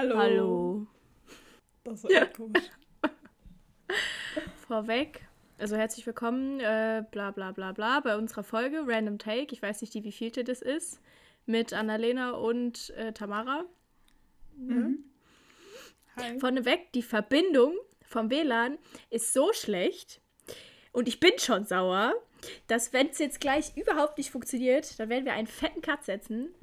Hallo. Hallo. Das war echt komisch. Vorweg, also herzlich willkommen, äh, bla bla bla bla, bei unserer Folge Random Take. Ich weiß nicht, die wievielte das ist. Mit Annalena und äh, Tamara. Mhm. Hi. Vorneweg, die Verbindung vom WLAN ist so schlecht und ich bin schon sauer, dass wenn es jetzt gleich überhaupt nicht funktioniert, dann werden wir einen fetten Cut setzen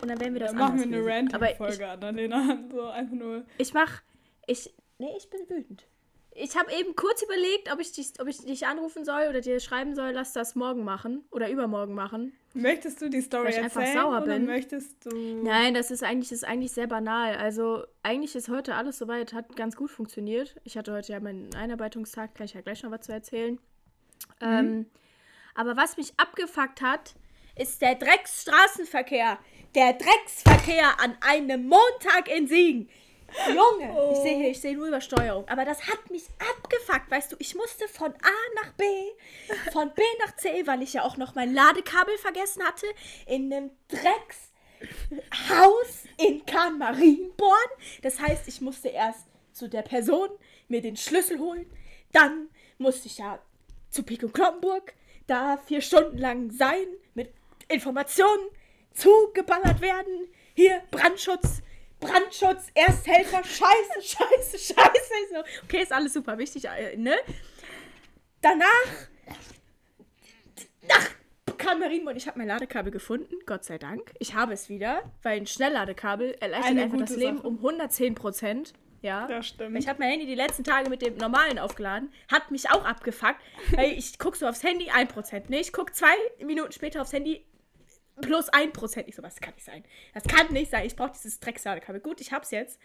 und dann werden wir das Dann machen wir eine Ranting-Folge, Annalena. So einfach nur. ich mach, ich, nee, ich bin wütend. Ich habe eben kurz überlegt, ob ich, dich, ob ich dich anrufen soll oder dir schreiben soll, lass das morgen machen oder übermorgen machen. Möchtest du die Story Weil ich einfach erzählen sauer oder bin. möchtest du... Nein, das ist eigentlich, das ist eigentlich sehr banal. Also eigentlich ist heute alles soweit, hat ganz gut funktioniert. Ich hatte heute ja meinen Einarbeitungstag, kann ich ja gleich noch was zu erzählen. Ähm, aber was mich abgefuckt hat, ist der Drecksstraßenverkehr. Der Drecksverkehr an einem Montag in Siegen. Junge, ich sehe hier, ich sehe nur Übersteuerung. Aber das hat mich abgefuckt, weißt du. Ich musste von A nach B, von B nach C, weil ich ja auch noch mein Ladekabel vergessen hatte, in einem Dreckshaus in Kahn-Marienborn. Das heißt, ich musste erst zu der Person mir den Schlüssel holen. Dann musste ich ja zu und Kloppenburg, da vier Stunden lang sein, mit Informationen zugeballert werden. Hier, Brandschutz, Brandschutz, Ersthelfer, scheiße, scheiße, scheiße. Okay, ist alles super wichtig, äh, ne? Danach, nach Kamerinborn, ich habe mein Ladekabel gefunden, Gott sei Dank. Ich habe es wieder, weil ein Schnellladekabel erleichtert Eine einfach das Leben Sache. um 110 Prozent. Ja, Das stimmt. ich habe mein Handy die letzten Tage mit dem normalen aufgeladen. Hat mich auch abgefuckt. Weil ich gucke so aufs Handy 1%. Ne, ich gucke zwei Minuten später aufs Handy plus 1%. Ich so, was kann nicht sein? Das kann nicht sein. Ich brauche dieses Drecksladekabel. Gut, ich hab's jetzt.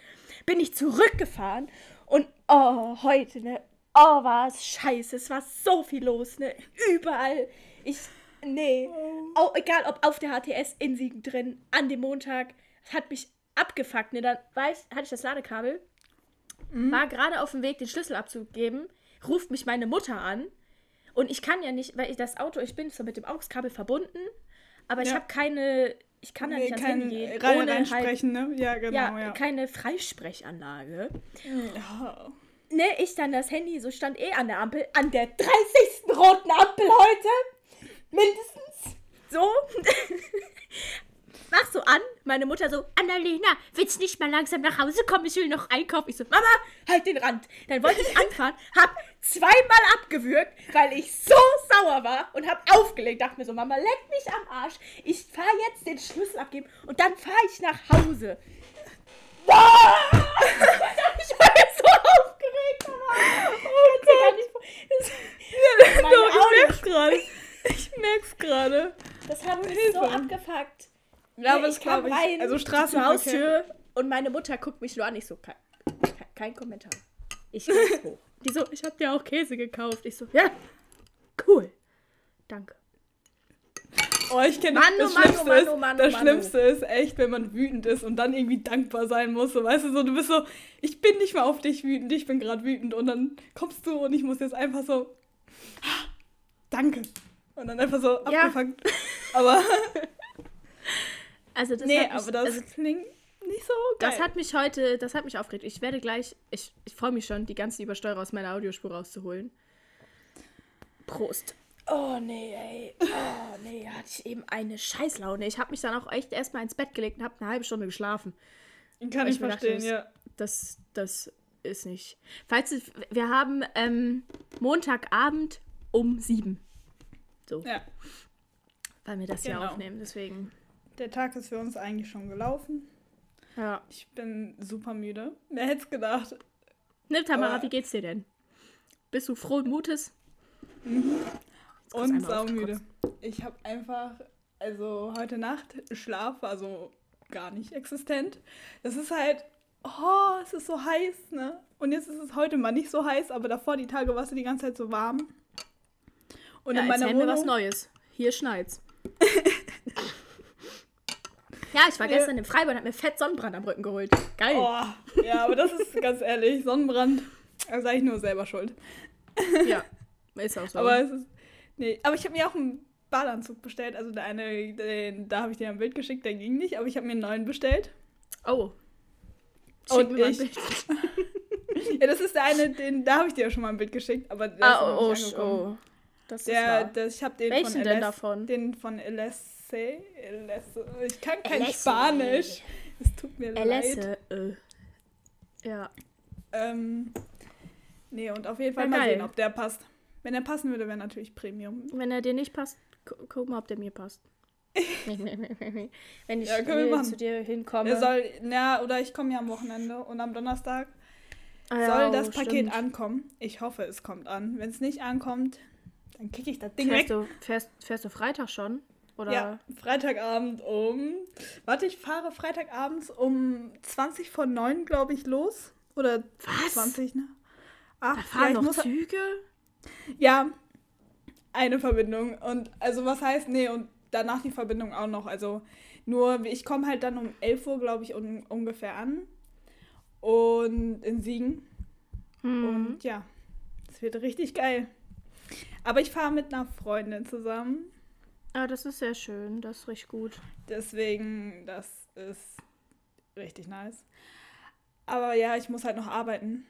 Bin ich zurückgefahren und oh, heute, ne? Oh, war es scheiße. Es war so viel los, ne? Überall. Ich, nee. Au- egal, ob auf der HTS in Siegen drin, an dem Montag. Es hat mich abgefuckt, ne? Dann weiß, hatte ich das Ladekabel war gerade auf dem Weg, den Schlüssel abzugeben, ruft mich meine Mutter an. Und ich kann ja nicht, weil ich das Auto, ich bin so mit dem AUX-Kabel verbunden, aber ich Ja. habe keine, ich kann ja Nee, nicht ans Handy gehen, rein, ohne halt, reinsprechen, ne? Ja, genau, ja, ja. keine Freisprechanlage. Ja. Ne, ich dann das Handy, so stand eh an der Ampel, an der 30. roten Ampel heute, mindestens, so. Mach so an, meine Mutter so, Annalena, willst nicht mal langsam nach Hause kommen, ich will noch einkaufen. Ich so, Mama, halt den Rand. Dann wollte ich anfahren, hab zweimal abgewürgt, weil ich so sauer war und hab aufgelegt. Dachte mir so, Mama, leck mich am Arsch. Ich fahr jetzt den Schlüssel abgeben und dann fahr ich nach Hause. Ah! Ich war jetzt so aufgeregt, Mama. Oh Gott. Das, meine Doch, ich merk's gerade. Ich merk's gerade. das hat mich so abgefuckt. Ja, aber das glaube ich. rein Also zur Straßenverkehr. Haustür und meine Mutter guckt mich nur an. Ich so, kein, kein, Kommentar. Ich hoch. Die so, ich hab dir auch Käse gekauft. Ich so, ja, cool. Danke. Oh, ich kenne Mann, das. oh Mann, oh Schlimmste Mann, ist, oh Mann, oh das Mann, Schlimmste ist echt, wenn man wütend ist und dann irgendwie dankbar sein muss. So, weißt du, so, du bist so, ich bin nicht mal auf dich wütend, ich bin gerade wütend und dann kommst du und ich muss jetzt einfach so, "Ah, danke. Und dann einfach so Ja. abgefangen. Aber, Also das nee, mich, aber das also, klingt nicht so geil. das hat mich heute, das hat mich aufgeregt. Ich werde gleich, ich, ich freue mich schon, die ganze Übersteuerung aus meiner Audiospur rauszuholen. Prost. Oh nee, ey. Oh nee, hatte ich eben eine Scheißlaune. Ich habe mich dann auch echt erstmal ins Bett gelegt und habe eine halbe Stunde geschlafen. Kann ich ich dachte, verstehen, das- ja. Das, das ist nicht. Falls wir haben ähm, Montagabend um sieben. So, Ja, weil wir das hier Genau. aufnehmen. Deswegen. Der Tag ist für uns eigentlich schon gelaufen. Ja. Ich bin super müde. Wer hätte es gedacht? Ne, Tamara, Aber- wie geht's dir denn? Bist du frohen Mutes? kurz Und saumüde. Ich habe einfach, also heute Nacht Schlaf war so gar nicht existent. Das ist halt, oh, es ist so heiß, ne? Und jetzt ist es heute mal nicht so heiß, aber davor die Tage war es die ganze Zeit so warm. Und ja, in meiner mir was Wohnung, Neues. Hier schneit's. Ja, ich war Ja. gestern im Freibad und hab mir fett Sonnenbrand am Rücken geholt. Geil. oh, ja, aber das ist ganz ehrlich, Sonnenbrand, also eigentlich nur selber schuld. Ja, ist auch so. Aber es ist, nee, aber ich habe mir auch einen Badeanzug bestellt, also der eine, den, da habe ich dir ein Bild geschickt, der ging nicht, aber ich habe mir einen neuen bestellt. oh, Schick Und ich-. Ja, das ist der eine, den, da habe ich dir ja schon mal ein Bild geschickt, aber der ist Ah, noch oh, nicht oh, angekommen. oh. Das ist Der, wahr. der, ich habe den Welchen von denn LS, davon? Den von LSC. LS, ich kann kein LSC. Spanisch. Es tut mir leid. LS. Äh. Ja. Ähm, nee, und auf jeden Fall Ja, mal geil. sehen, ob der passt. Wenn er passen würde, wäre natürlich Premium. Wenn er dir nicht passt, gu guck mal, ob der mir passt. Wenn ich Ja, äh, zu dir hinkomme. Er soll, na, oder ich komme ja am Wochenende und am Donnerstag Ah ja, soll das oh, Paket stimmt. ankommen. Ich hoffe, es kommt an. Wenn es nicht ankommt, dann kicke ich das Ding Fährst weg. du, fährst, fährst du Freitag schon? Oder? Ja, Freitagabend um. Warte, ich fahre Freitagabends um 20 vor 9, glaube ich, los. Oder Was? 20, ne? Ach, Da fahren noch Züge? ja, eine Verbindung. Und also was heißt, nee, und danach die Verbindung auch noch. Also nur, ich komme halt dann um 11 Uhr, glaube ich, un ungefähr an. Und in Siegen. Hm. Und ja, es wird richtig geil. Aber ich fahre mit einer Freundin zusammen. Ah, das ist sehr schön. Das ist richtig gut. Deswegen, das ist richtig nice. Aber ja, ich muss halt noch arbeiten.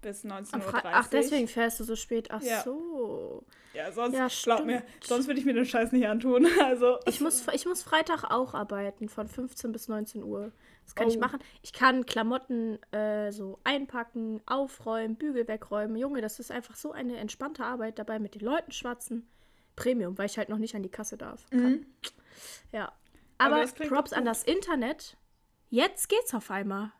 Bis 19.30 Am Uhr. Ach, deswegen fährst du so spät. Ach Ja. so. Ja, sonst, Ja, glaub mir, sonst würde ich mir den Scheiß nicht antun. Also, Ich muss, ich muss Freitag auch arbeiten, von 15 bis 19 Uhr. Das kann ich Oh. machen. Ich kann Klamotten äh, so einpacken, aufräumen, Bügel wegräumen. Junge, das ist einfach so eine entspannte Arbeit dabei mit den Leuten schwatzen. Premium, weil ich halt noch nicht an die Kasse darf. Kann. Mhm. Ja. Aber Aber, Props an das Internet. Jetzt geht's auf einmal.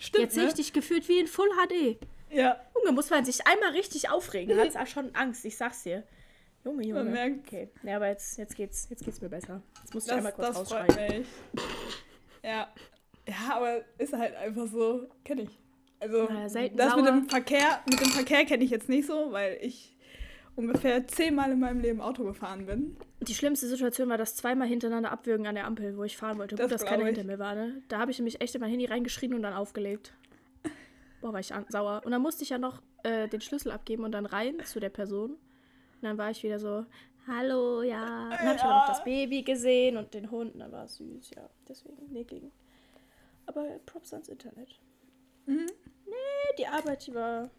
stimmt, Jetzt sehe ich ne? dich gefühlt wie in Full HD. Ja, Junge, muss man sich einmal richtig aufregen. Hat auch schon Angst, ich sag's dir. Junge, Junge. Man merkt. Okay. Ja, aber jetzt, jetzt, geht's, jetzt geht's mir besser. Jetzt muss ich das, einmal kurz das freut rausschreien. mich. Ja. Ja, aber ist halt einfach so, kenne ich. Also, selten das mit sauer. dem Verkehr, mit dem Verkehr kenne ich jetzt nicht so, weil ich ungefähr zehnmal in meinem Leben Auto gefahren bin. Die schlimmste Situation war das zweimal hintereinander abwürgen an der Ampel, wo ich fahren wollte. Das Gut, dass keiner ich. hinter mir war, ne? Da habe ich nämlich echt in mein Handy reingeschrien und dann aufgelegt. Boah, war ich sauer. Und dann musste ich ja noch äh, den Schlüssel abgeben und dann rein zu der Person. Und dann war ich wieder so, hallo, ja. Und dann habe ich aber noch das Baby gesehen und den Hund. Und dann war es süß, ja. Deswegen, nee, ging. Aber Props ans Internet. Mhm. Nee, die Arbeit, die war...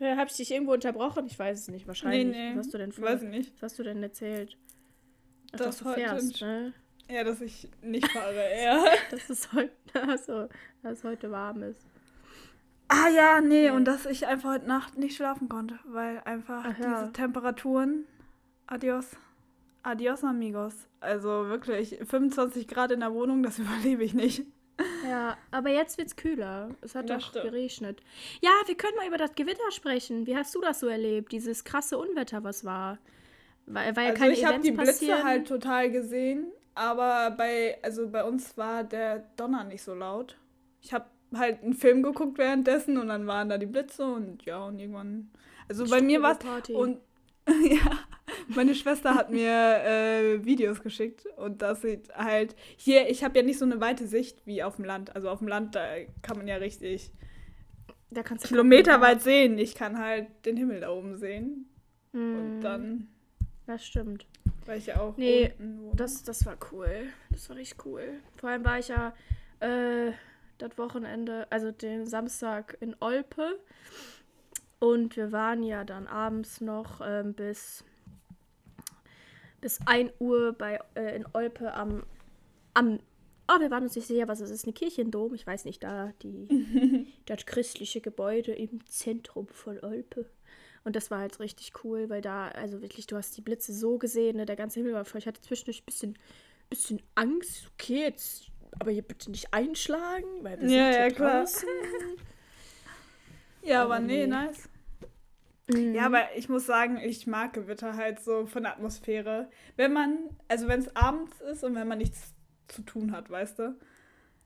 Ja, habe ich dich irgendwo unterbrochen? Ich weiß es nicht, wahrscheinlich. Nee, nee. Was hast du denn vor? Weiß ich nicht. Was hast du denn erzählt? Ach, Das dass du heute fährst, ne? Ja, dass ich nicht fahre, eher. Dass es heute, also, dass es heute warm ist. Ah ja, nee, und dass ich einfach heute Nacht nicht schlafen konnte, weil einfach Ach ja. diese Temperaturen. Adios. Adios, amigos. Also wirklich, 25 Grad in der Wohnung, das überlebe ich nicht. Ja, aber jetzt wird's kühler. Es hat Das doch stimmt. geregnet. Ja, wir können mal über das Gewitter sprechen. Wie hast du das so erlebt? Dieses krasse Unwetter, was war? Weil, weil ja Also keine ich habe die Blitze passieren. halt total gesehen, aber bei, also bei uns war der Donner nicht so laut. Ich habe halt einen Film geguckt währenddessen und dann waren da die Blitze und ja, und irgendwann. Also bei mir war. Und ja, meine Schwester hat mir äh, Videos geschickt und das sieht halt. Hier, ich habe ja nicht so eine weite Sicht wie auf dem Land. Also auf dem Land, da kann man ja richtig da kannst du kilometerweit sehen. Ich kann halt den Himmel da oben sehen. Mm, Und dann, Das stimmt. weil ich ja auch. Nee. Das, das war cool. Das war richtig cool. Vor allem war ich ja äh, das Wochenende, also den Samstag in Olpe. Und wir waren ja dann abends noch ähm, bis, bis 1 Uhr bei, äh, in Olpe am, am. Oh, wir waren uns nicht sicher, was es ist. Eine Kirchendom. Ich weiß nicht, da die, das christliche Gebäude im Zentrum von Olpe. Und das war halt richtig cool, weil da, also wirklich, du hast die Blitze so gesehen, ne? der ganze Himmel war voll. Ich hatte zwischendurch ein bisschen, bisschen Angst. Okay, jetzt aber hier bitte nicht einschlagen, weil wir Ja, sind ja, klar. draußen. Ja, aber Aber nee, nee. nice. Mhm. Ja, aber ich muss sagen, ich mag Gewitter halt so von der Atmosphäre. Wenn man, also wenn es abends ist und wenn man nichts zu tun hat, weißt du,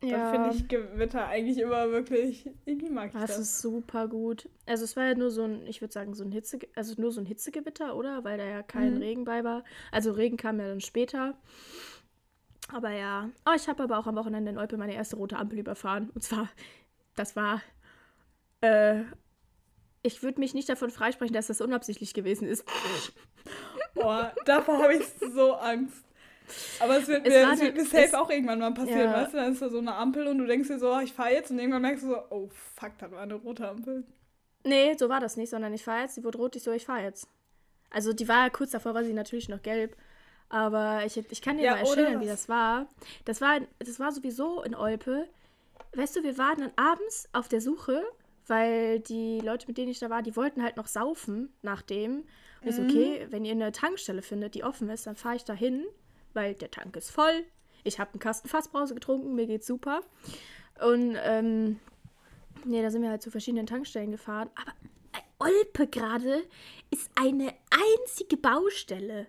dann ja. finde ich Gewitter eigentlich immer wirklich, irgendwie mag ich Das das. ist super gut. Also es war ja nur so ein, ich würde sagen, so ein Hitze, also nur so ein Hitzegewitter, oder? Weil da ja kein Mhm. Regen bei war. Also Regen kam ja dann später. Aber ja. Oh, ich habe aber auch am Wochenende in Olpe meine erste rote Ampel überfahren. Und zwar, das war, äh, ich würde mich nicht davon freisprechen, dass das unabsichtlich gewesen ist. Boah, davor habe ich so Angst. Aber es wird Es mir, es wird mir safe es- auch irgendwann mal passieren, Ja. weißt du? Dann ist da so eine Ampel und du denkst dir so, oh, ich fahre jetzt und irgendwann merkst du so, oh fuck, da war eine rote Ampel. Nee, so war das nicht, sondern ich fahre jetzt, die wurde rot, ich so, ich fahre jetzt. Also die war kurz davor, war sie natürlich noch gelb. Aber ich, ich kann dir Ja, mal erzählen, wie das war. Das war. Das war sowieso in Olpe. Weißt du, wir waren dann abends auf der Suche, weil die Leute, mit denen ich da war, die wollten halt noch saufen nach dem. Und ich so, okay, wenn ihr eine Tankstelle findet, die offen ist, dann fahre ich da hin, weil der Tank ist voll. Ich habe einen Kasten Fassbrause getrunken, mir geht's super. Und ähm, Nee, da sind wir halt zu verschiedenen Tankstellen gefahren. Aber äh, Olpe gerade ist eine einzige Baustelle.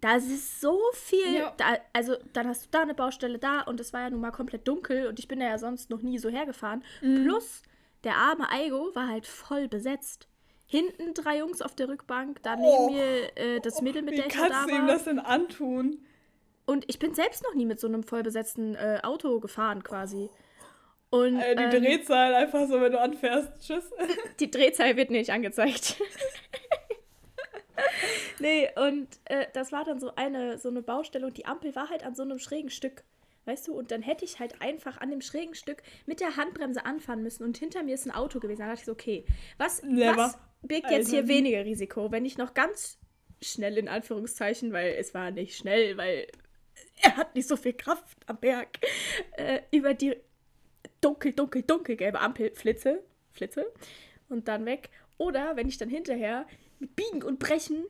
Da ist so viel. Ja. Da, also, dann hast du da eine Baustelle da und es war ja nun mal komplett dunkel und ich bin da ja sonst noch nie so hergefahren. Mhm. Plus, der arme Aigo war halt voll besetzt. Hinten drei Jungs auf der Rückbank, da neben Oh. mir äh, das Mädel, mit Wie der ich kannst da du ihm das denn antun? Und ich bin selbst noch nie mit so einem vollbesetzten äh, Auto gefahren, quasi. Und, Äh, die ähm, Drehzahl einfach so, wenn du anfährst. Tschüss. Die Drehzahl wird nicht angezeigt. nee, und äh, das war dann so eine, so eine Baustelle und die Ampel war halt an so einem schrägen Stück. Weißt du, und dann hätte ich halt einfach an dem schrägen Stück mit der Handbremse anfahren müssen und hinter mir ist ein Auto gewesen. Dann dachte ich so, okay, was, Never. was birgt jetzt hier weniger Risiko, wenn ich noch ganz schnell in Anführungszeichen, weil es war nicht schnell, weil er hat nicht so viel Kraft am Berg, äh, über die dunkel, dunkel, dunkelgelbe Ampel flitze, flitze und dann weg. Oder wenn ich dann hinterher mit Biegen und Brechen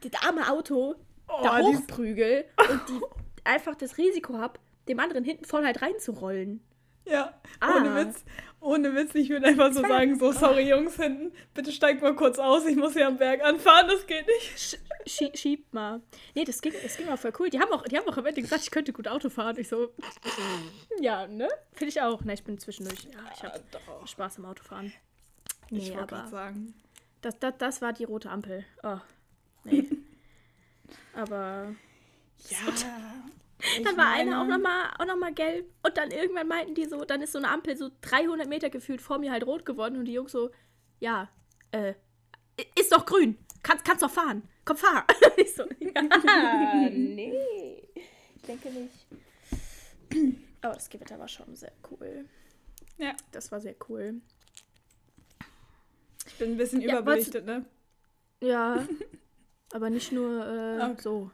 das arme Auto da Oh, die- hochprügel und die einfach das Risiko habe, dem anderen hinten voll halt reinzurollen. Ja, Ah. ohne Witz. Ohne Witz, ich würde einfach so sagen, so, sorry Jungs hinten, bitte steigt mal kurz aus, ich muss hier am Berg anfahren, das geht nicht. Sch schie schieb mal. Nee, das ging, das ging auch voll cool. Die haben auch, die haben auch am Ende gesagt, ich könnte gut Auto fahren. Ich so, ja, ne? Finde ich auch. Ne, ich bin zwischendurch. Ja, ich habe doch. Spaß am Autofahren. Ich Nee, wollte aber sagen. das, das, das war die rote Ampel. Oh, nee. aber Ja. Dann war eine auch nochmal auch noch mal gelb und dann irgendwann meinten die so, dann ist so eine Ampel so 300 Meter gefühlt vor mir halt rot geworden und die Jungs so, ja, äh, ist doch grün, kannst, kannst doch fahren, komm fahr. ich so, ja, nee, ich denke nicht. Aber das Gewitter war schon sehr cool. Ja, Das war sehr cool. ich bin ein bisschen Ja, überbelichtet, ne? Ja, aber nicht nur äh, Okay. so.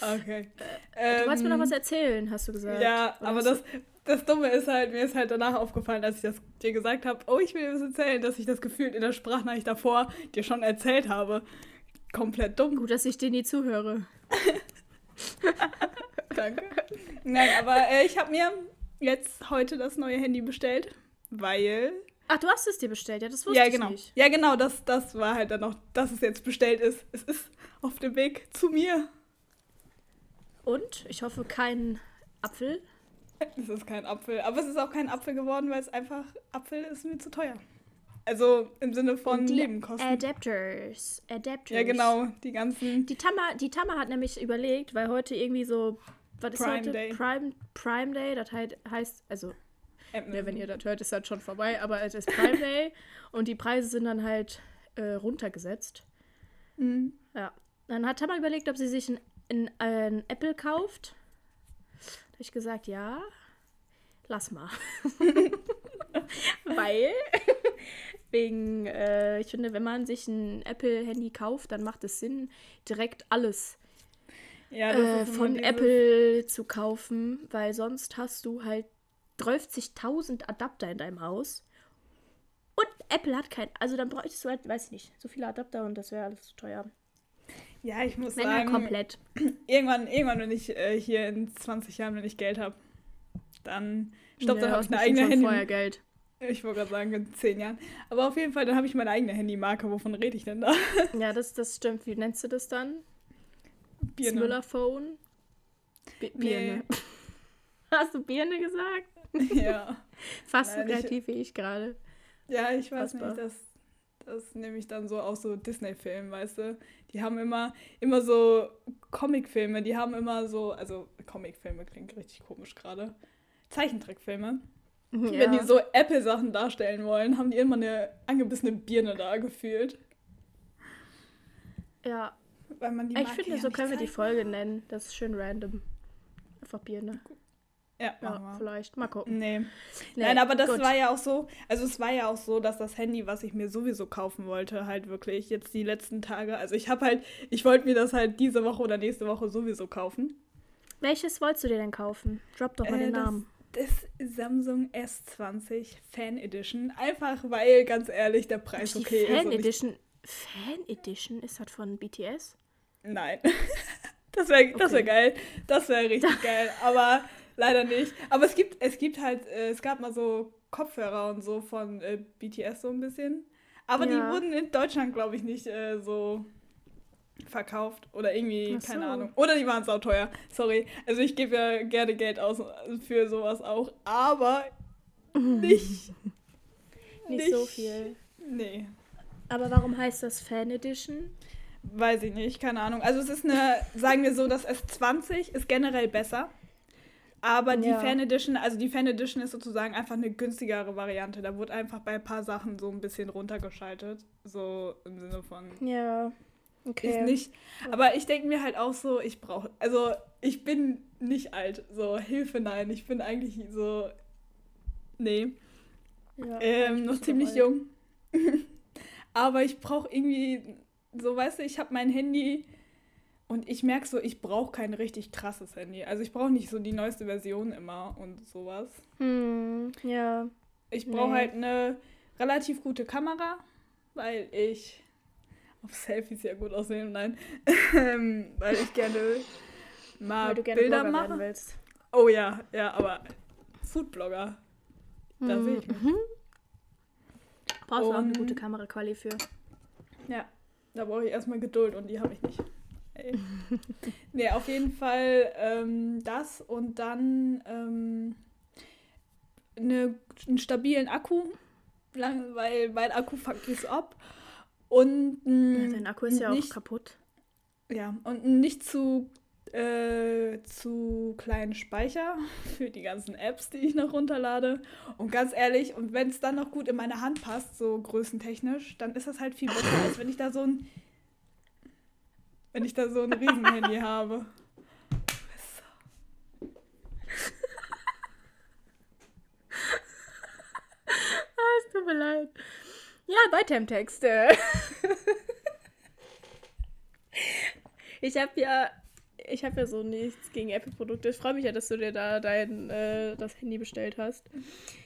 Okay. Du wolltest mir noch Ähm, was erzählen, hast du gesagt. Ja, Oder aber das, das Dumme ist halt, mir ist halt danach aufgefallen, als ich das dir gesagt habe, oh, ich will dir was erzählen, dass ich das gefühlt in der Sprachnachricht davor dir schon erzählt habe. Komplett dumm. Gut, dass ich dir nie zuhöre. Danke. Nein, aber äh, ich habe mir jetzt heute das neue Handy bestellt, weil. Ach, du hast es dir bestellt, ja, das wusste Ja, ich genau. nicht. Ja, genau, das, das war halt dann noch, dass es jetzt bestellt ist. Es ist auf dem Weg zu mir. Und ich hoffe kein Apfel. Es ist kein Apfel. Aber es ist auch kein Apfel geworden, weil es einfach, Apfel ist mir zu teuer. Also im Sinne von Und die. Adapters. Adapters. ja, genau, die ganzen. Die Tama, die Tama hat nämlich überlegt, weil heute irgendwie so. Was ist Prime heute? Day. Prime, Prime Day, das heißt, also, ne, wenn ihr das hört, ist das schon vorbei, aber es ist Prime Day und die Preise sind dann halt äh, runtergesetzt. Mhm. Ja. Dann hat Tama überlegt, ob sie sich ein, ein, ein Apple kauft. Da habe ich gesagt, ja, lass mal. Weil, wegen, äh, ich finde, wenn man sich ein Apple-Handy kauft, dann macht es Sinn, direkt alles Ja, äh, von Apple zu kaufen, weil sonst hast du halt 30.000 Adapter in deinem Haus. Und Apple hat kein, also dann bräuchtest du halt, weiß ich nicht, so viele Adapter und das wäre alles zu teuer. Ja, ich muss Wenn sagen, komplett. irgendwann, irgendwann, wenn ich äh, hier in 20 Jahren, wenn ich Geld habe, dann. Ich glaube, dann Ja, habe ich eine eigene Handy. vorher Geld. Ich wollte gerade sagen, in 10 Jahren. Aber auf jeden Fall, dann habe ich meine eigene Handymarke. Wovon rede ich denn da? Ja, das, das stimmt. Wie nennst du das dann? Birne. Müller-Phone? Bi Birne. Hast du Birne gesagt? Ja. Fast so ich- kreativ wie ich gerade. Ja, ich weiß Fassbar. nicht, das, das nehme ich dann so aus so Disney-Filmen, weißt du? Die haben immer, immer so Comicfilme, die haben immer so, also Comicfilme klingt richtig komisch gerade. Zeichentrickfilme. Wenn die so Apple-Sachen darstellen wollen, haben die immer eine angebissene Birne da gefühlt. Ja, weil man die Ich finde, ja so können wir die Folge nennen. Das ist schön random. Einfach Bier, ne? Ja, Ja, vielleicht. Mal gucken. Nee. Nee, Nein, aber das gut. war ja auch so, also es war ja auch so, dass das Handy, was ich mir sowieso kaufen wollte, halt wirklich jetzt die letzten Tage, also ich habe halt, ich wollte mir das halt diese Woche oder nächste Woche sowieso kaufen. Welches wolltest du dir denn kaufen? Drop doch mal Äh, den das- Namen. Das Samsung S20 Fan Edition, einfach weil, ganz ehrlich, der Preis Die okay ist. Fan und ich- Edition. Fan Edition? Ist das von BTS? Nein. Das wäre das wär Okay. geil. Das wäre richtig geil. Aber leider nicht. Aber es gibt, es gibt halt, äh, es gab mal so Kopfhörer und so von äh, BTS so ein bisschen. Aber Ja. die wurden in Deutschland, glaube ich, nicht äh, so verkauft. Oder irgendwie, so. keine Ahnung. Oder die waren sauteuer. Sorry. Also ich gebe ja gerne Geld aus für sowas auch. Aber nicht. Nicht, so viel. Nee. Aber warum heißt das Fan Edition? Weiß ich nicht, keine Ahnung. Also es ist eine, sagen wir so, das S20 ist generell besser. Aber die Ja. Fan Edition, also die Fan Edition ist sozusagen einfach eine günstigere Variante. Da wurde einfach bei ein paar Sachen so ein bisschen runtergeschaltet. So im Sinne von Ja. Okay. ist nicht. Aber ich denke mir halt auch so, ich brauche, also ich bin nicht alt. So, Hilfe, nein. Ich bin eigentlich so, nee. Ja, Ähm, noch ziemlich alt. jung. Aber ich brauche irgendwie, so weißt du, ich habe mein Handy und ich merke so, ich brauche kein richtig krasses Handy. Also ich brauche nicht so die neueste Version immer und sowas. Hm, ja. Ich brauche Nee. halt eine relativ gute Kamera, weil ich auf Selfies ja gut aussehen, nein, Ähm, weil ich gerne mal gerne Bilder Blogger mache. willst. Oh ja, ja, aber Foodblogger, da sehe ich mich. Mhm. Brauchst du auch eine gute Kameraquali für. Ja, da brauche ich erstmal Geduld und die habe ich nicht. Ey. nee, auf jeden Fall ähm, das und dann ähm, eine, einen stabilen Akku, lang, weil mein Akku fuckt so ab. Und Ja, ein, dein Akku ist ja auch nicht, kaputt. ja, und einen nicht zu, äh, zu kleinen Speicher für die ganzen Apps, die ich noch runterlade. Und ganz ehrlich, und wenn es dann noch gut in meine Hand passt, so größentechnisch, dann ist das halt viel besser, als wenn ich da so ein wenn ich da so ein Riesenhandy habe. Ah, es tut mir leid. Ja, Text. äh. ich habe ja, ich habe ja so nichts gegen Apple-Produkte. Ich freue mich ja, dass du dir da dein äh, das Handy bestellt hast.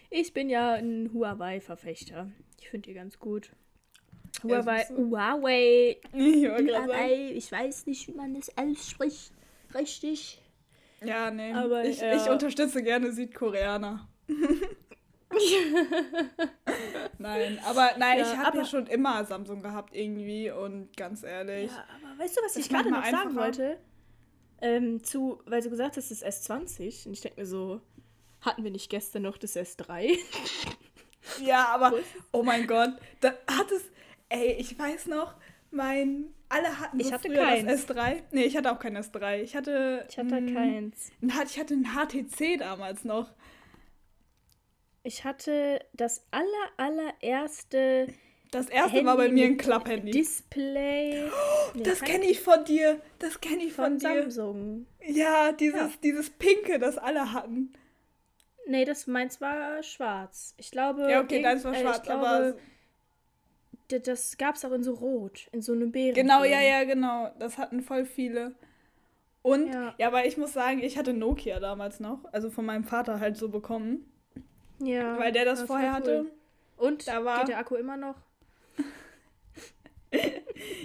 Ich bin ja ein Huawei-Verfechter. Ich finde die ganz gut. Huawei. Huawei. Huawei, ich weiß nicht, wie man das ausspricht. Richtig. Ja, nee. Aber, ich, ja. ich unterstütze gerne Südkoreaner. nein, aber nein, Ja, ich habe ja schon immer Samsung gehabt irgendwie und ganz ehrlich. Ja, aber weißt du, was ich gerade noch macht sagen wollte? Ähm, zu, weil du gesagt hast, das S20. Und ich denke mir so, hatten wir nicht gestern noch das S3? Ja, aber oh mein Gott, da hat es ey, ich weiß noch, mein alle hatten so Ich hatte früher keins. das S3. Nee, ich hatte auch kein S3. Ich hatte Ich hatte mm, keins. ich hatte ein HTC damals noch. Ich hatte das aller, allererste Das erste war bei Handy mir ein Klapphandy. Display. Nee, Das kenne ich von dir. Das kenne ich von, von dir. Samsung. Ja, dieses, Ja. dieses Pinke, das alle hatten. Nee, das meins war schwarz. Ich glaube. Ja, okay, deins war äh, schwarz, ich glaube, aber. Das gab es auch in so rot, in so einem Beeren. Genau, ja, ja, genau. Das hatten voll viele. Und, Ja. ja. aber ich muss sagen, ich hatte Nokia damals noch. Also von meinem Vater halt so bekommen. Ja. Weil der das war vorher voll hatte. cool. Und Da war- geht der Akku immer noch?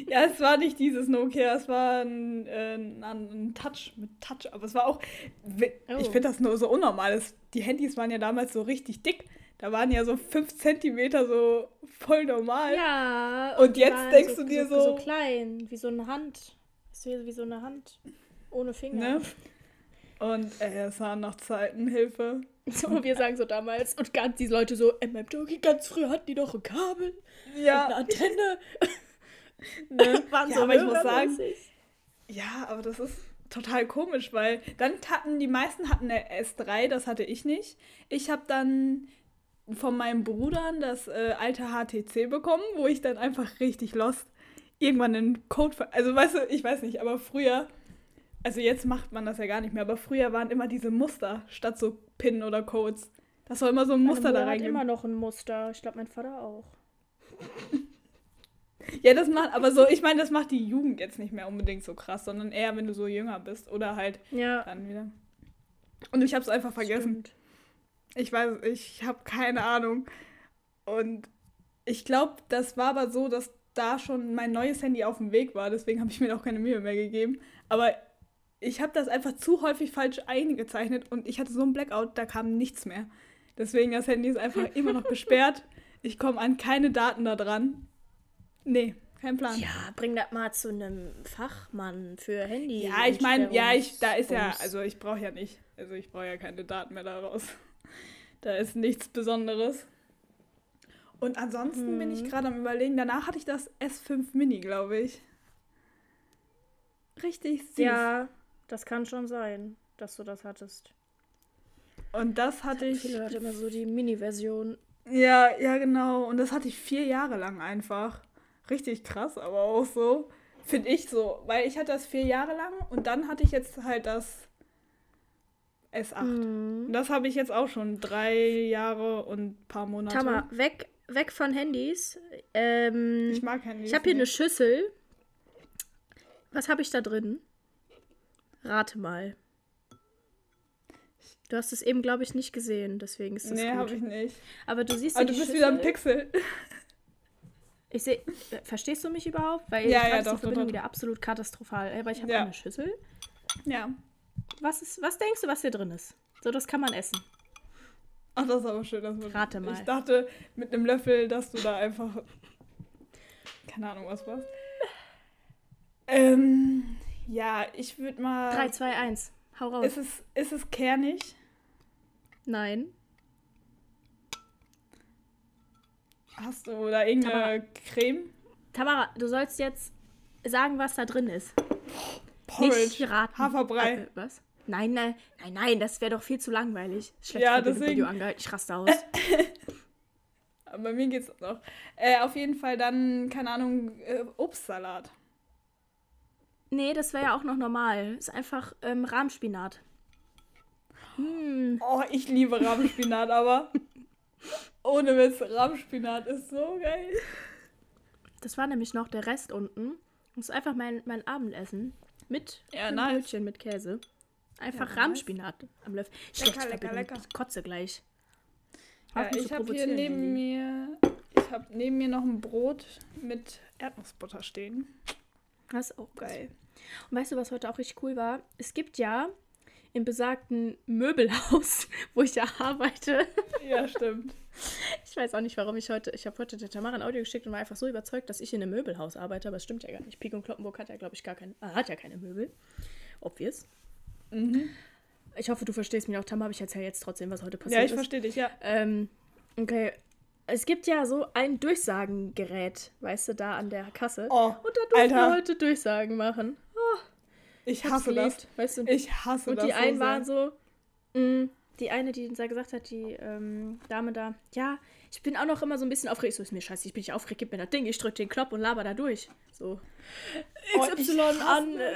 Ja, es war nicht dieses Nokia, es war ein, äh, ein, ein Touch mit Touch. Aber es war auch. Oh. Ich finde das nur so unnormal. Die Handys waren ja damals so richtig dick. Da waren ja so 5 Zentimeter so voll normal. Ja. Und die jetzt denkst du dir so, so- klein, wie so eine Hand. Wie so eine Hand ohne Finger. Ne? Und ey, es waren noch Zeiten, Hilfe. So, wir sagen so damals. Und ganz die Leute so, meinem Doki, ganz früher hatten die doch ein Kabel, eine Ja, Antenne. ne? Waren ja so aber ich muss sagen. Ja, aber das ist total komisch, weil dann hatten die meisten hatten eine S3, das hatte ich nicht. Ich habe dann von meinen Brudern das äh, alte HTC bekommen, wo ich dann einfach richtig lost irgendwann einen Code. ver- Also, weißt du, ich weiß nicht, aber früher. Also, jetzt macht man das ja gar nicht mehr, aber früher waren immer diese Muster statt so PIN oder Codes. Das war immer so ein Muster Meine da hat reingeben. immer noch ein Muster. Ich glaube, mein Vater auch. Ja, das macht, aber so, ich meine, das macht die Jugend jetzt nicht mehr unbedingt so krass, sondern eher, wenn du so jünger bist oder halt Ja. dann wieder. Und ich habe es einfach vergessen. Stimmt. Ich weiß, ich habe keine Ahnung. Und ich glaube, das war aber so, dass da schon mein neues Handy auf dem Weg war. Deswegen habe ich mir auch keine Mühe mehr gegeben. Aber ich habe das einfach zu häufig falsch eingezeichnet und ich hatte so einen Blackout, da kam nichts mehr. Deswegen das Handy ist einfach immer noch gesperrt. Ich komme an keine Daten da dran. Nee, kein Plan. Ja, bring das mal zu einem Fachmann für Handy. Ja, ich meine, ja, ich, da ist ja, also ich brauche ja nicht, also ich brauche ja keine Daten mehr daraus. Da ist nichts Besonderes. Und ansonsten bin ich Mhm. gerade am überlegen, danach hatte ich das S5 Mini, glaube ich. Richtig süß. Ja, das kann schon sein, dass du das hattest. Und das hatte ich, Viele Leute immer so die Mini-Version. ja, ja genau, und das hatte ich vier Jahre lang einfach. Richtig krass, aber auch so, finde ich so, weil ich hatte das vier Jahre lang und dann hatte ich jetzt halt das S8. Mhm. Das habe ich jetzt auch schon drei Jahre und ein paar Monate. Tama, weg, weg von Handys. Ähm, Ich mag Handys. ich habe hier eine nicht. Schüssel. Was habe ich da drin? Rate mal. Du hast es eben, glaube ich, nicht gesehen, deswegen ist das Nee, habe ich nicht. Aber du siehst Aber du bist wieder ein Schüssel. Pixel. Ich sehe, verstehst du mich überhaupt? Weil Ja, ich ja, doch, die Verbindung doch, doch. wieder absolut katastrophal. Aber ich habe Ja. eine Schüssel. Ja. Was, ist, was denkst du, was hier drin ist? So, das kann man essen. Ach, das ist aber schön. dass man- Rate mal. Ich dachte mit einem Löffel, dass du da einfach. Keine Ahnung, was warst. Ähm, ja, ich würde mal. 3, 2, 1. Hau raus. Ist es, ist es kernig? Nein. Hast du da irgendeine Creme? Tamara, du sollst jetzt sagen, was da drin ist. Porridge. Nicht raten. Haferbrei. Äh, was? Nein, nein, nein, nein, das wäre doch viel zu langweilig. Schlecht Ja, deswegen- Video angehalten. Ich raste aus. Aber bei mir geht's noch. Äh, auf jeden Fall dann, keine Ahnung, äh, Obstsalat. nee, das wäre ja auch noch normal. Ist einfach ähm, Rahmspinat. Hm. Oh, ich liebe Rahmspinat, aber ohne Witz, Rahmspinat ist so geil. Das war nämlich noch der Rest unten. Das ist einfach mein, mein Abendessen. Mit Ja, nice. Brötchen mit Käse. Einfach Ja, nice. Rahmspinat am Löffel. Schlechte lecker, Verbindung. lecker. Ich kotze gleich. Ja, ich habe hier neben mir, ich habe neben mir noch ein Brot mit Erdnussbutter stehen. Das ist auch geil. Geil. Und weißt du, was heute auch richtig cool war? Es gibt ja im besagten Möbelhaus, wo ich ja arbeite. Ja, stimmt. Ich weiß auch nicht, warum ich heute. Ich habe heute der Tamara ein Audio geschickt und war einfach so überzeugt, dass ich in einem Möbelhaus arbeite, aber es stimmt ja gar nicht. Pik und Kloppenburg hat ja, glaube ich, gar kein, äh, hat ja keine Möbel. Obvious. Mhm. Ich hoffe, du verstehst mich auch, Tamara, aber ich erzähle jetzt trotzdem, was heute passiert Ja, ich ist. verstehe dich, ja. Ähm, okay. Es gibt ja so ein Durchsagengerät, weißt du, da an der Kasse. Oh, und da durften Alter. wir heute Durchsagen machen. ich hab's hasse das. Weißt du? Ich hasse Und das. die einen so waren so, mh, die eine, die da gesagt hat, die ähm, Dame da, ja, ich bin auch noch immer so ein bisschen aufgeregt. Ich So ist mir scheiße, ich bin nicht aufgeregt, gib mir das Ding, ich drück den Knopf und laber da durch. So. Oh, XY hasse an äh,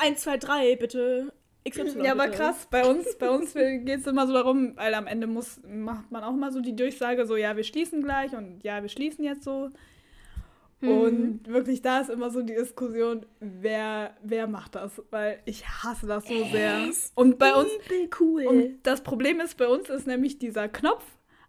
1, 2, 3, bitte. XY. Ja, aber bitte. krass, bei uns, bei uns geht es immer so darum, weil am Ende muss, macht man auch mal so die Durchsage, so ja, wir schließen gleich und ja, wir schließen jetzt so. Mhm. Und wirklich, da ist immer so die Diskussion, wer, wer macht das? Weil ich hasse das so sehr. Und bei uns, cool. und das Problem ist, bei uns ist nämlich dieser Knopf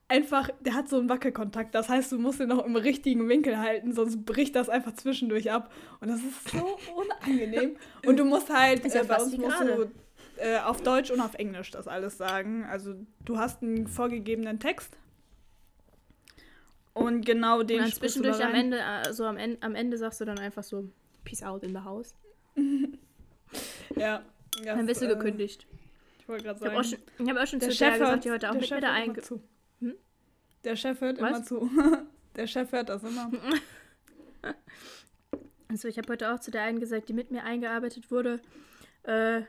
einfach, der hat so einen Wackelkontakt. Das heißt, du musst ihn noch im richtigen Winkel halten, sonst bricht das einfach zwischendurch ab. Und das ist so unangenehm. Und du musst halt, Ist ja äh, bei uns musst du äh, auf Deutsch und auf Englisch das alles sagen. Also du hast einen vorgegebenen Text. Und genau den und dann zwischendurch am. Ende, äh, so am Ende, am Ende sagst du dann einfach so, Peace out in the house. Ja. dann bist du das, äh, gekündigt. Ich wollte gerade Ich habe sagen. auch schon, hab auch schon Der zu der Chef gesagt, hört, die heute auch mit Chef mir da einge... zu. Hm? Der Chef hört Was? immer zu. Der Chef hört das immer. Also ich habe heute auch zu der einen gesagt, die mit mir eingearbeitet wurde. Äh,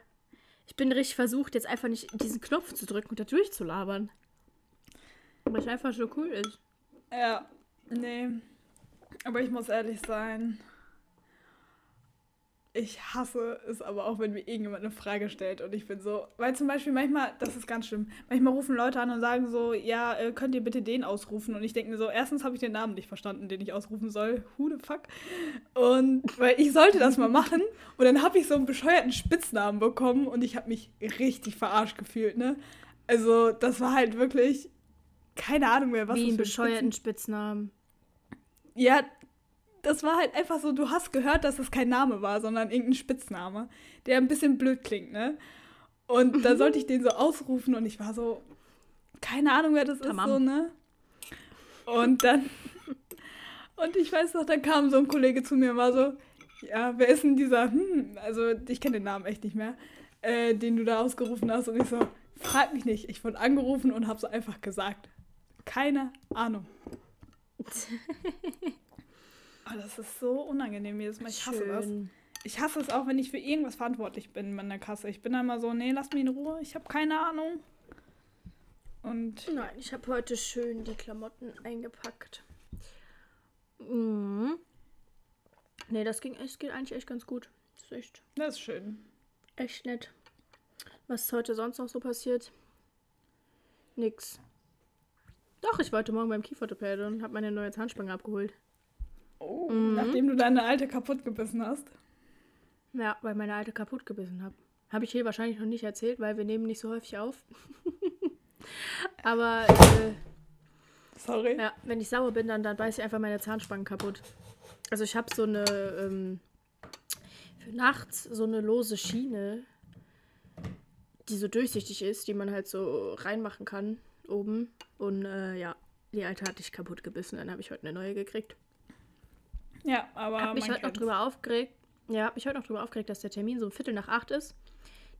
ich bin richtig versucht, jetzt einfach nicht diesen Knopf zu drücken und da durchzulabern. Weil es einfach so cool ist. Ja, nee. Aber ich muss ehrlich sein. ich hasse es aber auch, wenn mir irgendjemand eine Frage stellt und ich bin so, weil zum Beispiel manchmal, das ist ganz schlimm, manchmal rufen Leute an und sagen so, ja, äh, könnt ihr bitte den ausrufen? Und ich denke mir so, erstens habe ich den Namen nicht verstanden, den ich ausrufen soll. Who the fuck? Und weil ich sollte das mal machen und dann habe ich so einen bescheuerten Spitznamen bekommen und ich habe mich richtig verarscht gefühlt, ne? Also, das war halt wirklich keine Ahnung mehr, was Wie einen bescheuerten Spitznamen. Ja, das war halt einfach so, du hast gehört, dass es kein Name war, sondern irgendein Spitzname, der ein bisschen blöd klingt, ne? Und da sollte ich den so ausrufen und ich war so, keine Ahnung, wer das Tamam. ist, so, ne? Und dann, und ich weiß noch, dann kam so ein Kollege zu mir und war so, ja, wer ist denn dieser, hm, also ich kenne den Namen echt nicht mehr, äh, den du da ausgerufen hast. Und ich so, frag mich nicht, ich wurde angerufen und habe so einfach gesagt, keine Ahnung. Oh, das ist so unangenehm jedes Mal. Ich hasse Schön. das. Ich hasse es auch, wenn ich für irgendwas verantwortlich bin in der Kasse. Ich bin dann immer so, nee, lass mich in Ruhe, ich habe keine Ahnung. Und Nein, ich habe heute schön die Klamotten eingepackt. Mhm. Nee, das ging es geht eigentlich echt ganz gut. Das ist echt. Das ist schön. Echt nett. Was ist heute sonst noch so passiert? Nix. Doch, ich wollte morgen beim Kieferorthopäde und habe meine neue Zahnspange abgeholt. Oh, mhm. nachdem du deine alte kaputt gebissen hast. Ja, weil meine alte kaputt gebissen habe. Habe ich hier wahrscheinlich noch nicht erzählt, weil wir nehmen nicht so häufig auf. Aber äh, sorry. Ja, wenn ich sauer bin, dann, dann beiße ich einfach meine Zahnspangen kaputt. Also ich habe so eine ähm, für nachts so eine lose Schiene, die so durchsichtig ist, die man halt so reinmachen kann oben. Und äh, ja, die alte hatte ich kaputt gebissen. Dann habe ich heute eine neue gekriegt. Ja, aber. Hab mich heute noch drüber aufgeregt. Ja, hab mich heute noch drüber aufgeregt, dass der Termin so ein Viertel nach acht ist.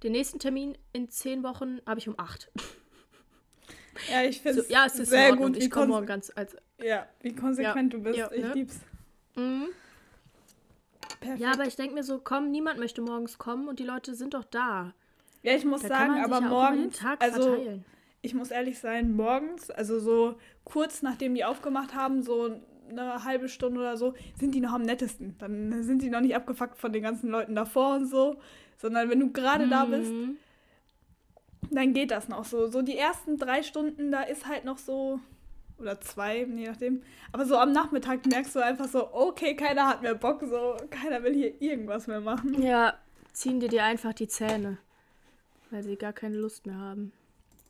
Den nächsten Termin in zehn Wochen habe ich um acht. Ja, ich finde so, ja, es ist sehr gut. Ich komme morgen ganz als. Ja, wie konsequent ja, du bist. Ja, ich ne? lieb's. Mhm. Perfekt. Ja, aber ich denke mir so, komm, niemand möchte morgens kommen und die Leute sind doch da. Ja, ich muss da sagen, aber morgens. also, verteilen. Ich muss ehrlich sein, morgens, also so kurz nachdem die aufgemacht haben, so eine halbe Stunde oder so, sind die noch am nettesten. Dann sind die noch nicht abgefuckt von den ganzen Leuten davor und so. Sondern wenn du gerade mhm. da bist, dann geht das noch so. So die ersten drei Stunden, da ist halt noch so, oder zwei, je nachdem. Aber so am Nachmittag merkst du einfach so, okay, keiner hat mehr Bock, so, keiner will hier irgendwas mehr machen. Ja, ziehen dir dir einfach die Zähne, weil sie gar keine Lust mehr haben.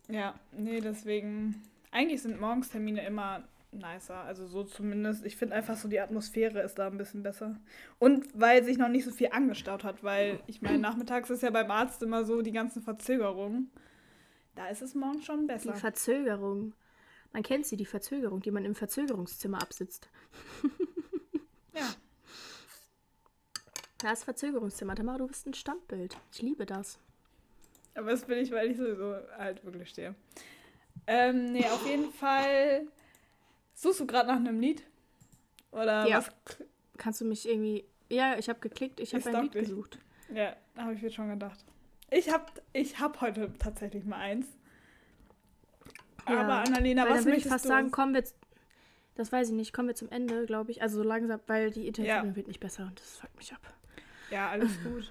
Ja, nee, deswegen, eigentlich sind Morgenstermine immer nicer. Also so zumindest. Ich finde einfach so, die Atmosphäre ist da ein bisschen besser. Und weil sich noch nicht so viel angestaut hat, weil ich meine, nachmittags ist ja beim Arzt immer so die ganzen Verzögerungen. Da ist es morgen schon besser. Die Verzögerung. Man kennt sie, die Verzögerung, die man im Verzögerungszimmer absitzt. ja. Das Verzögerungszimmer. Tamara, du bist ein Standbild. Ich liebe das. Aber das bin ich, weil ich sowieso halt wirklich stehe. Ähm, nee, auf jeden Fall Suchst du gerade nach einem Lied? Oder ja. was? Kannst du mich irgendwie. Ja, ich habe geklickt, ich habe ein Lied dich. gesucht. Ja, habe ich mir schon gedacht. Ich habe ich hab heute tatsächlich mal eins. Ja, Aber Annalena, was dann würde ich fast du? sagen, kommen wir. Das weiß ich nicht, kommen wir zum Ende, glaube ich. Also so langsam, weil die Intention ja. wird nicht besser und das fuckt mich ab. Ja, alles gut.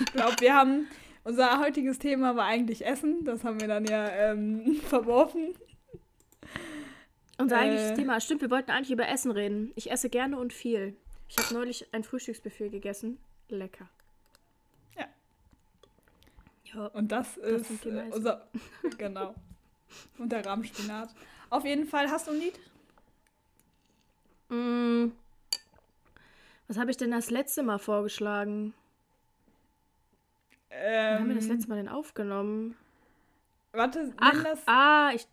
ich glaube, wir haben. Unser heutiges Thema war eigentlich Essen. Das haben wir dann ja ähm, verworfen. Unser äh, eigentliches Thema. Stimmt, wir wollten eigentlich über Essen reden. Ich esse gerne und viel. Ich habe neulich ein Frühstücksbuffet gegessen. Lecker. Ja. ja und das, das ist äh, unser. genau. Und der Rahmspinat. Auf jeden Fall, hast du ein Lied? Mm. Was habe ich denn das letzte Mal vorgeschlagen? Ähm, haben wir das ähm. letzte Mal denn aufgenommen? Warte, Ach, das. Ah, ich,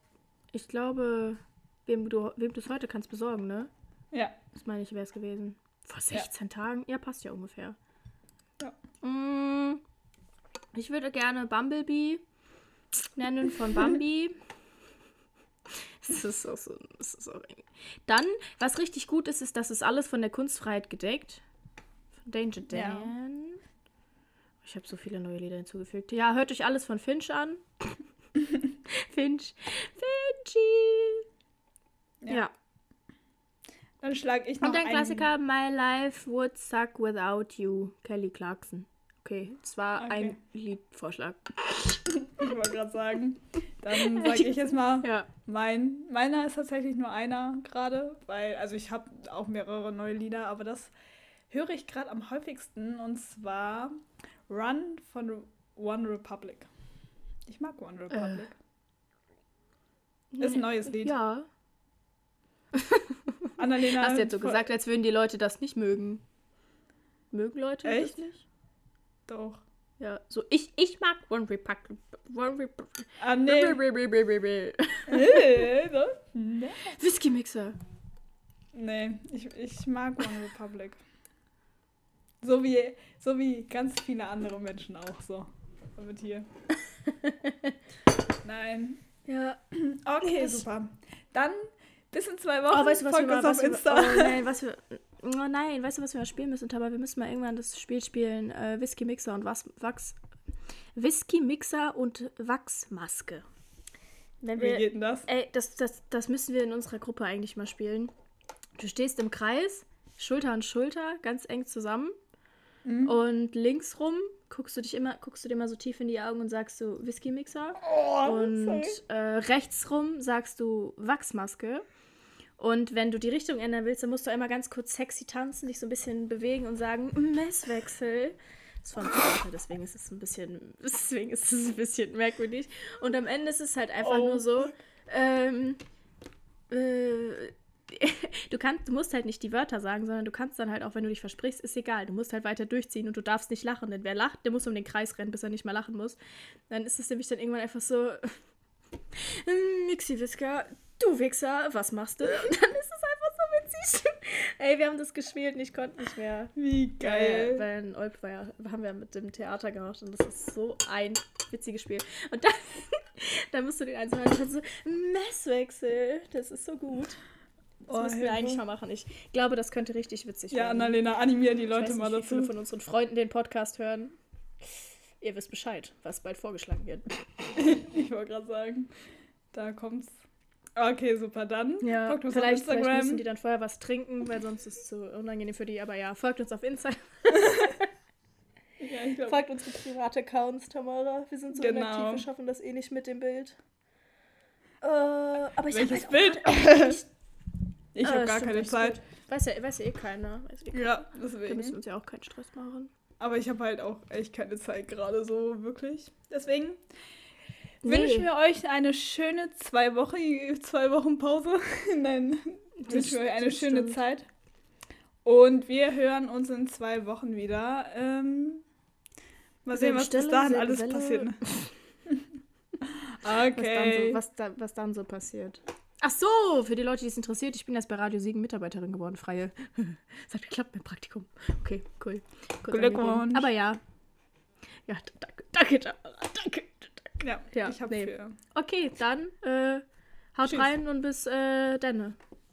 ich glaube wem du wem es heute kannst besorgen, ne? Ja. Das meine ich, wäre es gewesen. Vor 16 ja. Tagen? Ja, passt ja ungefähr. Ja. Mm, ich würde gerne Bumblebee nennen von Bambi. das ist auch so. Das ist auch Dann, was richtig gut ist, ist, dass es alles von der Kunstfreiheit gedeckt. Von Danger Dan. Ja. Ich habe so viele neue Lieder hinzugefügt. Ja, hört euch alles von Finch an. Finch. Finchy. Ja. Dann schlage ich noch Und der einen- Klassiker My Life Would Suck Without You, Kelly Clarkson. Okay, das war Okay. ein Liedvorschlag. Ich wollte gerade sagen. Dann sage ich jetzt mal, Ja. mein, meiner ist tatsächlich nur einer gerade, weil, also ich habe auch mehrere neue Lieder, aber das höre ich gerade am häufigsten und zwar Run von One Republic. Ich mag One Republic. Ist ein neues Lied. Ja. Annalena. Hast du jetzt so gesagt, als würden die Leute das nicht mögen. Mögen Leute Echt? das nicht? Doch. Ja, so ich, ich mag One Republic. One Republic. Ah, nee. Äh, so? Nee. Whisky Mixer. Nee, ich, ich mag One Republic. So wie, so wie ganz viele andere Menschen auch so. Damit hier. Nein. Ja. Okay, Yes. super. Dann bis in zwei Wochen. Oh, weißt du, was wir Folgt mal, uns was auf wir, Insta. oh nein, was wir, oh nein, weißt du, was wir mal spielen müssen, aber wir müssen mal irgendwann das Spiel spielen, äh, Whisky Mixer und was, Wachs, Whisky Mixer und Wachsmaske. Wenn Wie wir, geht denn das? ey, das, das, das müssen wir in unserer Gruppe eigentlich mal spielen. Du stehst im Kreis, Schulter an Schulter, ganz eng zusammen Mhm. und links rum guckst du dich immer, guckst du dir mal so tief in die Augen und sagst so Whisky Mixer. Oh, Und äh, rechts rum sagst du Wachsmaske. Und wenn du die Richtung ändern willst, dann musst du einmal ganz kurz sexy tanzen, dich so ein bisschen bewegen und sagen Messwechsel. Das ist von Theater, deswegen ist es ein bisschen, deswegen ist es ein bisschen merkwürdig. Und am Ende ist es halt einfach Oh. nur so, ähm, äh, du kannst, du musst halt nicht die Wörter sagen, sondern du kannst dann halt auch, wenn du dich versprichst, ist egal. Du musst halt weiter durchziehen und du darfst nicht lachen, denn wer lacht, der muss um den Kreis rennen, bis er nicht mehr lachen muss. Dann ist es nämlich dann irgendwann einfach so, Mixi Whisker, du Wichser, was machst du? Und dann ist es einfach so witzig. Ey, wir haben das gespielt und ich konnte nicht mehr. Wie Geil. geil. Weil in Olp war ja, haben wir mit dem Theater gemacht und das ist so ein witziges Spiel. Und dann, dann musst du den einzelnen so, Messwechsel, das ist so gut. Das Oh, müssen wir Hilfe. eigentlich mal machen. Ich glaube, das könnte richtig witzig Ja, werden. Annalena, animier die Leute weiß mal nicht, wie viele dazu. von unseren Freunden den Podcast hören. Ihr wisst Bescheid, was bald vorgeschlagen wird. Ich wollte gerade sagen, da kommt's. Okay, super. Dann Ja, folgt uns vielleicht, auf vielleicht Instagram. müssen die dann vorher was trinken, weil sonst ist es zu unangenehm für die. Aber ja, folgt uns auf Instagram. ja, glaub, Folgt unsere private Accounts, Tamara. Wir sind so Genau. inaktiv, wir schaffen das eh nicht mit dem Bild. Äh, aber ich Welches hab Bild? ich Äh, habe gar keine Zeit. Weiß ja, weiß ja eh keiner. Eh keiner. Ja, Wir müssen deswegen. uns ja auch keinen Stress machen. Aber ich habe halt auch echt keine Zeit gerade so wirklich. Deswegen Nee. wünschen wir euch eine schöne zwei Wochen, zwei Wochen Pause. Nein, wünschen wir euch eine schöne stimmt. Zeit. Und wir hören uns in zwei Wochen wieder. Ähm, mal sehen, was bis dahin alles Welle. passiert. ne? Was, dann okay. so, was, da, was dann so passiert. Ach so, für die Leute, die es interessiert, ich bin jetzt bei Radio Siegen Mitarbeiterin geworden, freie. Das hat geklappt mit praktikum. Okay, cool. Kurz Glückwunsch. angegeben. Aber ja. Ja, danke, danke, danke. danke. ja, Ja, ich habe nee. für. Okay, dann äh, haut Tschüss. rein und bis äh, dann.